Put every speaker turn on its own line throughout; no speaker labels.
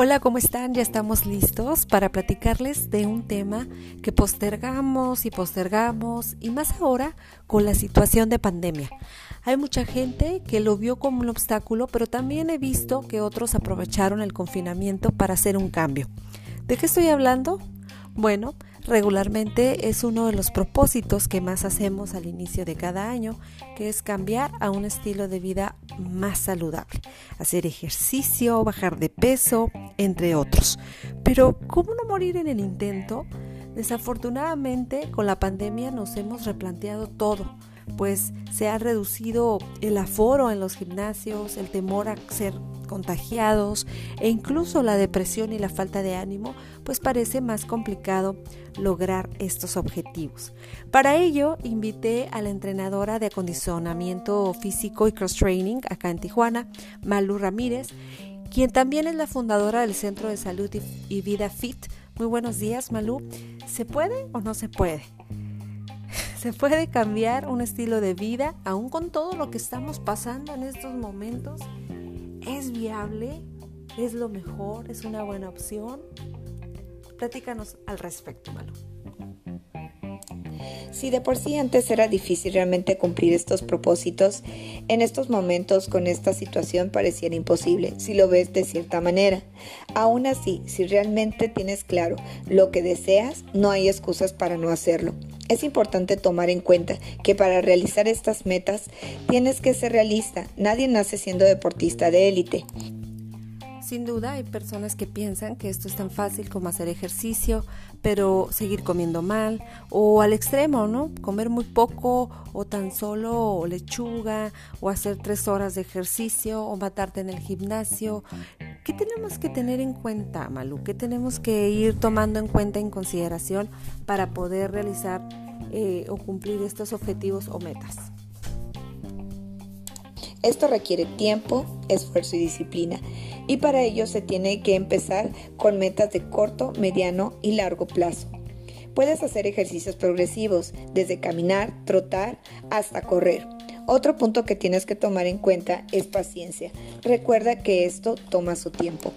Hola, ¿cómo están? Ya estamos listos para platicarles de un tema que postergamos y postergamos y más ahora con la situación de pandemia. Hay mucha gente que lo vio como un obstáculo, pero también he visto que otros aprovecharon el confinamiento para hacer un cambio. ¿De qué estoy hablando? Bueno, regularmente es uno de los propósitos que más hacemos al inicio de cada año, que es cambiar a un estilo de vida más saludable, hacer ejercicio, bajar de peso, entre otros. Pero, ¿cómo no morir en el intento? Desafortunadamente, con la pandemia nos hemos replanteado todo pues se ha reducido el aforo en los gimnasios, el temor a ser contagiados e incluso la depresión y la falta de ánimo, pues parece más complicado lograr estos objetivos. Para ello, invité a la entrenadora de acondicionamiento físico y cross training acá en Tijuana, Malu Ramírez, quien también es la fundadora del Centro de Salud y Vida Fit. Muy buenos días, Malu. ¿Se puede o no se puede? Se puede cambiar un estilo de vida, aún con todo lo que estamos pasando en estos momentos. ¿Es viable? ¿Es lo mejor? ¿Es una buena opción? Platícanos al respecto, Malu.
Si de por sí antes era difícil realmente cumplir estos propósitos, en estos momentos con esta situación pareciera imposible, si lo ves de cierta manera. Aún así, si realmente tienes claro lo que deseas, no hay excusas para no hacerlo. Es importante tomar en cuenta que para realizar estas metas tienes que ser realista. Nadie nace siendo deportista de élite.
Sin duda hay personas que piensan que esto es tan fácil como hacer ejercicio, pero seguir comiendo mal o al extremo, ¿no? Comer muy poco o tan solo lechuga o hacer tres horas de ejercicio o matarte en el gimnasio. ¿Qué tenemos que tener en cuenta, Malu? ¿Qué tenemos que ir tomando en cuenta, en consideración para poder realizar eh, o cumplir estos objetivos o metas?
Esto requiere tiempo, esfuerzo y disciplina y para ello se tiene que empezar con metas de corto, mediano y largo plazo. Puedes hacer ejercicios progresivos, desde caminar, trotar hasta correr. Otro punto que tienes que tomar en cuenta es paciencia. Recuerda que esto toma su tiempo.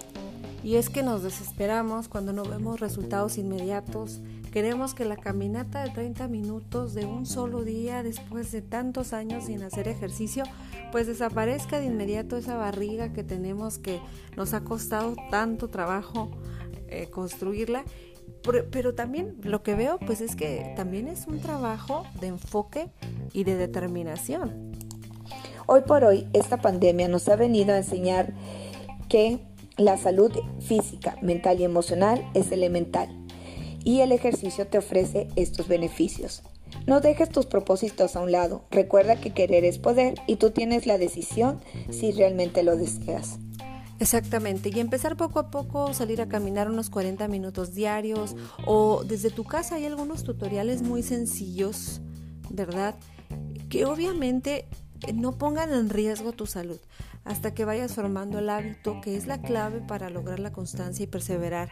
Y es que nos desesperamos cuando no vemos resultados inmediatos. Queremos que la caminata de 30 minutos de un solo día después de tantos años sin hacer ejercicio, pues desaparezca de inmediato esa barriga que tenemos que nos ha costado tanto trabajo eh, construirla. Pero, pero también lo que veo pues es que también es un trabajo de enfoque y de determinación.
Hoy por hoy esta pandemia nos ha venido a enseñar que la salud física, mental y emocional es elemental y el ejercicio te ofrece estos beneficios. No dejes tus propósitos a un lado. Recuerda que querer es poder y tú tienes la decisión si realmente lo deseas.
Exactamente, y empezar poco a poco, salir a caminar unos 40 minutos diarios o desde tu casa hay algunos tutoriales muy sencillos, ¿verdad? Que obviamente no pongan en riesgo tu salud hasta que vayas formando el hábito que es la clave para lograr la constancia y perseverar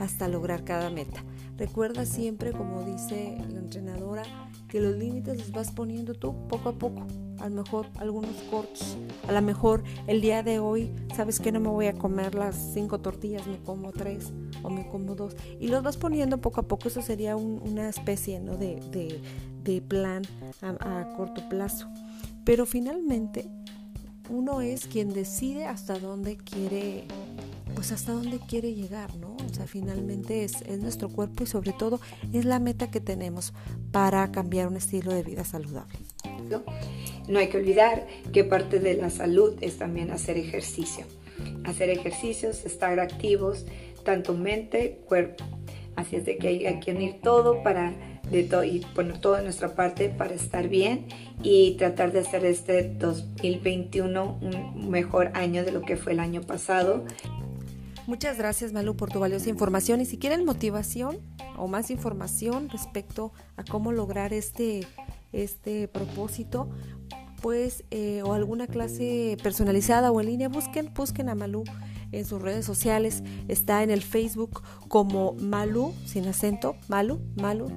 hasta lograr cada meta. Recuerda siempre, como dice la entrenadora, que los límites los vas poniendo tú poco a poco. A lo mejor algunos cortos. A lo mejor el día de hoy, sabes que no me voy a comer las cinco tortillas, me como tres o me como dos. Y los vas poniendo poco a poco. Eso sería una especie ¿no? de, plan a corto plazo. Pero finalmente uno es quien decide hasta dónde quiere, pues hasta dónde quiere llegar, ¿no? O sea, finalmente es, es nuestro cuerpo y sobre todo es la meta que tenemos para cambiar un estilo de vida saludable.
No hay que olvidar que parte de la salud es también hacer ejercicio. Hacer ejercicios, estar activos, tanto mente, cuerpo. Así es de que hay, hay que unir todo para de y poner todo de nuestra parte para estar bien y tratar de hacer este 2021 un mejor año de lo que fue el año pasado.
Muchas gracias Malu por tu valiosa información y si quieren motivación o más información respecto a cómo lograr este, este propósito, pues eh, o alguna clase personalizada o en línea, busquen, busquen a Malu en sus redes sociales. Está en el Facebook como Malu, sin acento, Malu, Malu,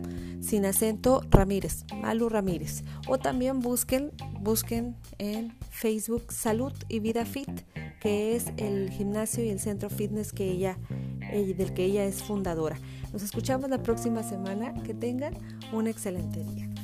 sin acento Ramírez, Malu Ramírez. O también busquen, busquen en Facebook Salud y Vida Fit que es el gimnasio y el centro fitness que ella, del que ella es fundadora. Nos escuchamos la próxima semana. Que tengan un excelente día.